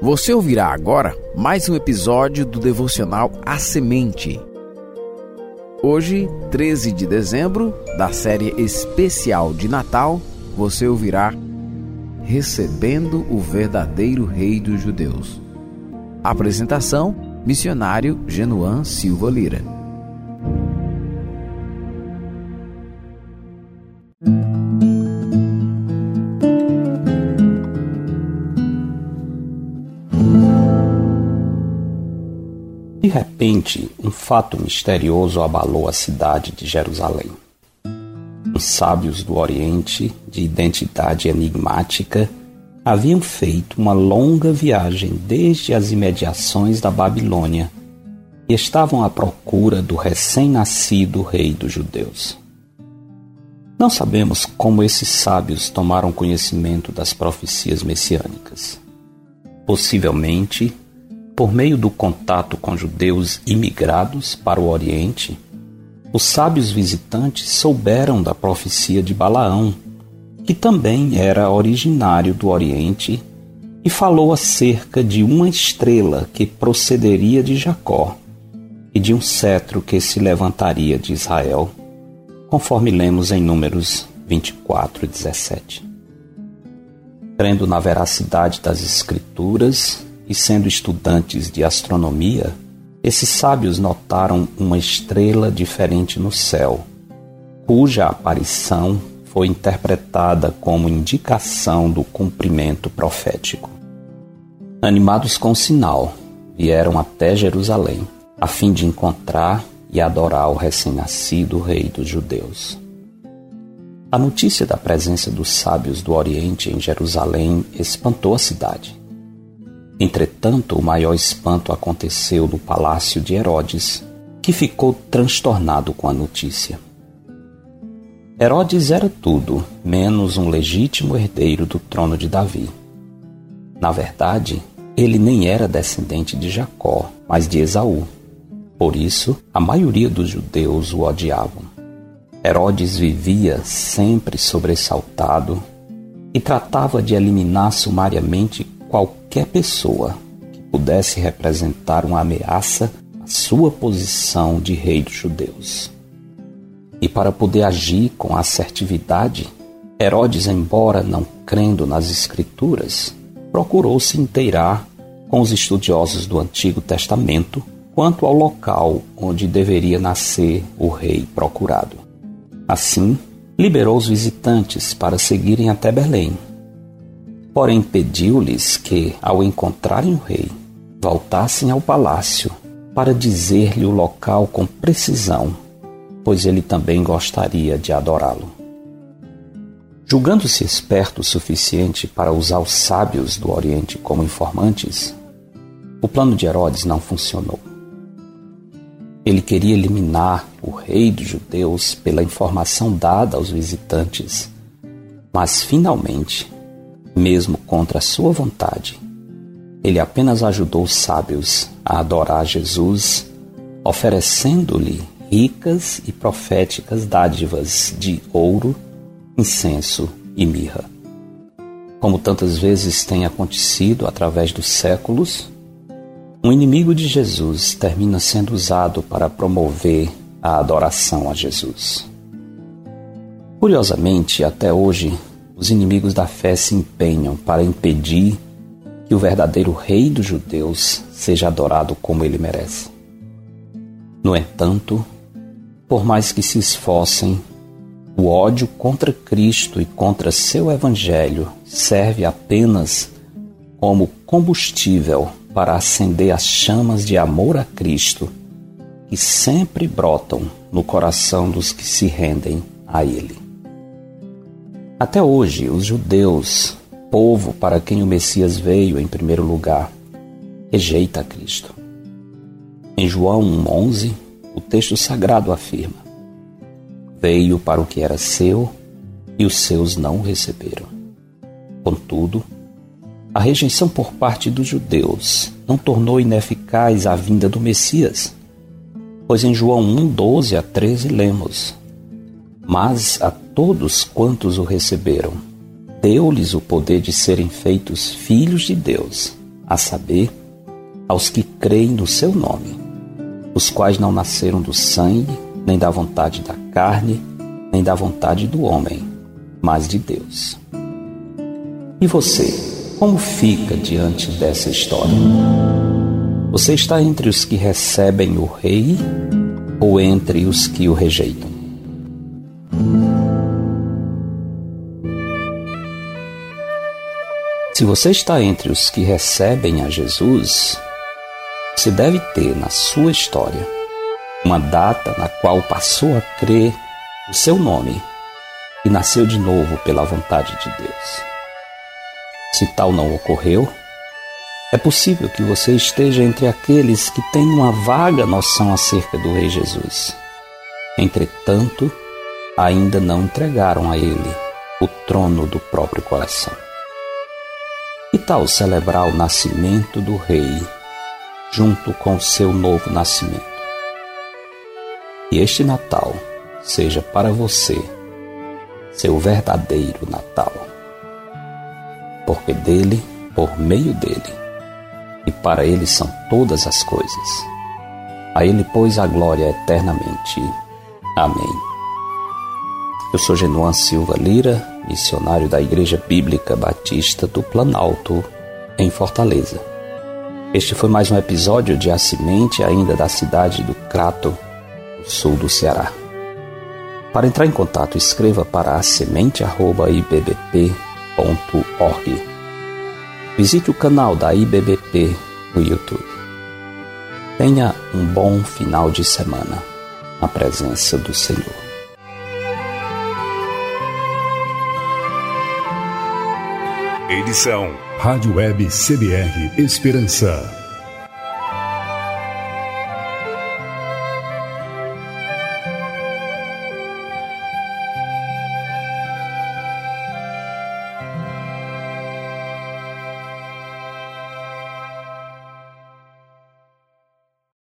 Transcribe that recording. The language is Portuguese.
Você ouvirá agora mais um episódio do devocional A Semente. Hoje, 13 de dezembro, da série especial de Natal, você ouvirá Recebendo o Verdadeiro Rei dos Judeus. Apresentação: Missionário Genuan Silva Lira. De repente, um fato misterioso abalou a cidade de Jerusalém. Os sábios do Oriente, de identidade enigmática, haviam feito uma longa viagem desde as imediações da Babilônia e estavam à procura do recém-nascido rei dos judeus. Não sabemos como esses sábios tomaram conhecimento das profecias messiânicas. Possivelmente, por meio do contato com judeus imigrados para o Oriente, os sábios visitantes souberam da profecia de Balaão, que também era originário do Oriente e falou acerca de uma estrela que procederia de Jacó e de um cetro que se levantaria de Israel, conforme lemos em Números 24 e 17. Crendo na veracidade das Escrituras, e sendo estudantes de astronomia, esses sábios notaram uma estrela diferente no céu, cuja aparição foi interpretada como indicação do cumprimento profético. Animados com o sinal, vieram até Jerusalém, a fim de encontrar e adorar o recém-nascido rei dos judeus. A notícia da presença dos sábios do Oriente em Jerusalém espantou a cidade. Entretanto, o maior espanto aconteceu no palácio de Herodes, que ficou transtornado com a notícia. Herodes era tudo menos um legítimo herdeiro do trono de Davi. Na verdade, ele nem era descendente de Jacó, mas de Esaú. Por isso, a maioria dos judeus o odiavam. Herodes vivia sempre sobressaltado e tratava de eliminar sumariamente qualquer pessoa que pudesse representar uma ameaça à sua posição de rei dos judeus. E para poder agir com assertividade, Herodes, embora não crendo nas Escrituras, procurou se inteirar com os estudiosos do Antigo Testamento quanto ao local onde deveria nascer o rei procurado. Assim, liberou os visitantes para seguirem até Belém, Porém, pediu-lhes que, ao encontrarem o rei, voltassem ao palácio para dizer-lhe o local com precisão, pois ele também gostaria de adorá-lo. Julgando-se esperto o suficiente para usar os sábios do Oriente como informantes, o plano de Herodes não funcionou. Ele queria eliminar o rei dos judeus pela informação dada aos visitantes, mas finalmente mesmo contra sua vontade. Ele apenas ajudou os sábios a adorar Jesus, oferecendo-lhe ricas e proféticas dádivas de ouro, incenso e mirra. Como tantas vezes tem acontecido através dos séculos, um inimigo de Jesus termina sendo usado para promover a adoração a Jesus. Curiosamente, até hoje, os inimigos da fé se empenham para impedir que o verdadeiro Rei dos Judeus seja adorado como ele merece. No entanto, por mais que se esforcem, o ódio contra Cristo e contra seu Evangelho serve apenas como combustível para acender as chamas de amor a Cristo que sempre brotam no coração dos que se rendem a Ele. Até hoje, os judeus, povo para quem o Messias veio em primeiro lugar, rejeita Cristo. Em João 1,11, o texto sagrado afirma: Veio para o que era seu e os seus não o receberam. Contudo, a rejeição por parte dos judeus não tornou ineficaz a vinda do Messias, pois em João 1, 12 a 13 lemos: Mas a todos quantos o receberam, deu-lhes o poder de serem feitos filhos de Deus, a saber, aos que creem no seu nome, os quais não nasceram do sangue, nem da vontade da carne, nem da vontade do homem, mas de Deus. E você, como fica diante dessa história? Você está entre os que recebem o rei ou entre os que o rejeitam? Se você está entre os que recebem a Jesus, você deve ter na sua história uma data na qual passou a crer o seu nome e nasceu de novo pela vontade de Deus. Se tal não ocorreu, é possível que você esteja entre aqueles que têm uma vaga noção acerca do Rei Jesus. Entretanto, ainda não entregaram a Ele o trono do próprio coração. Que tal celebrar o nascimento do Rei junto com o seu novo nascimento? E este Natal seja para você seu verdadeiro Natal. Porque dele, por meio dele, e para ele são todas as coisas. A ele, pois, a glória eternamente. Amém. Eu sou Genuan Silva Lira, missionário da Igreja Bíblica Batista do Planalto, em Fortaleza. Este foi mais um episódio de A Semente, ainda da cidade do Crato, no sul do Ceará. Para entrar em contato, escreva para a semente.ibbp.org. Visite o canal da IBBP no YouTube. Tenha um bom final de semana na presença do Senhor. Edição Rádio Web CBR Esperança.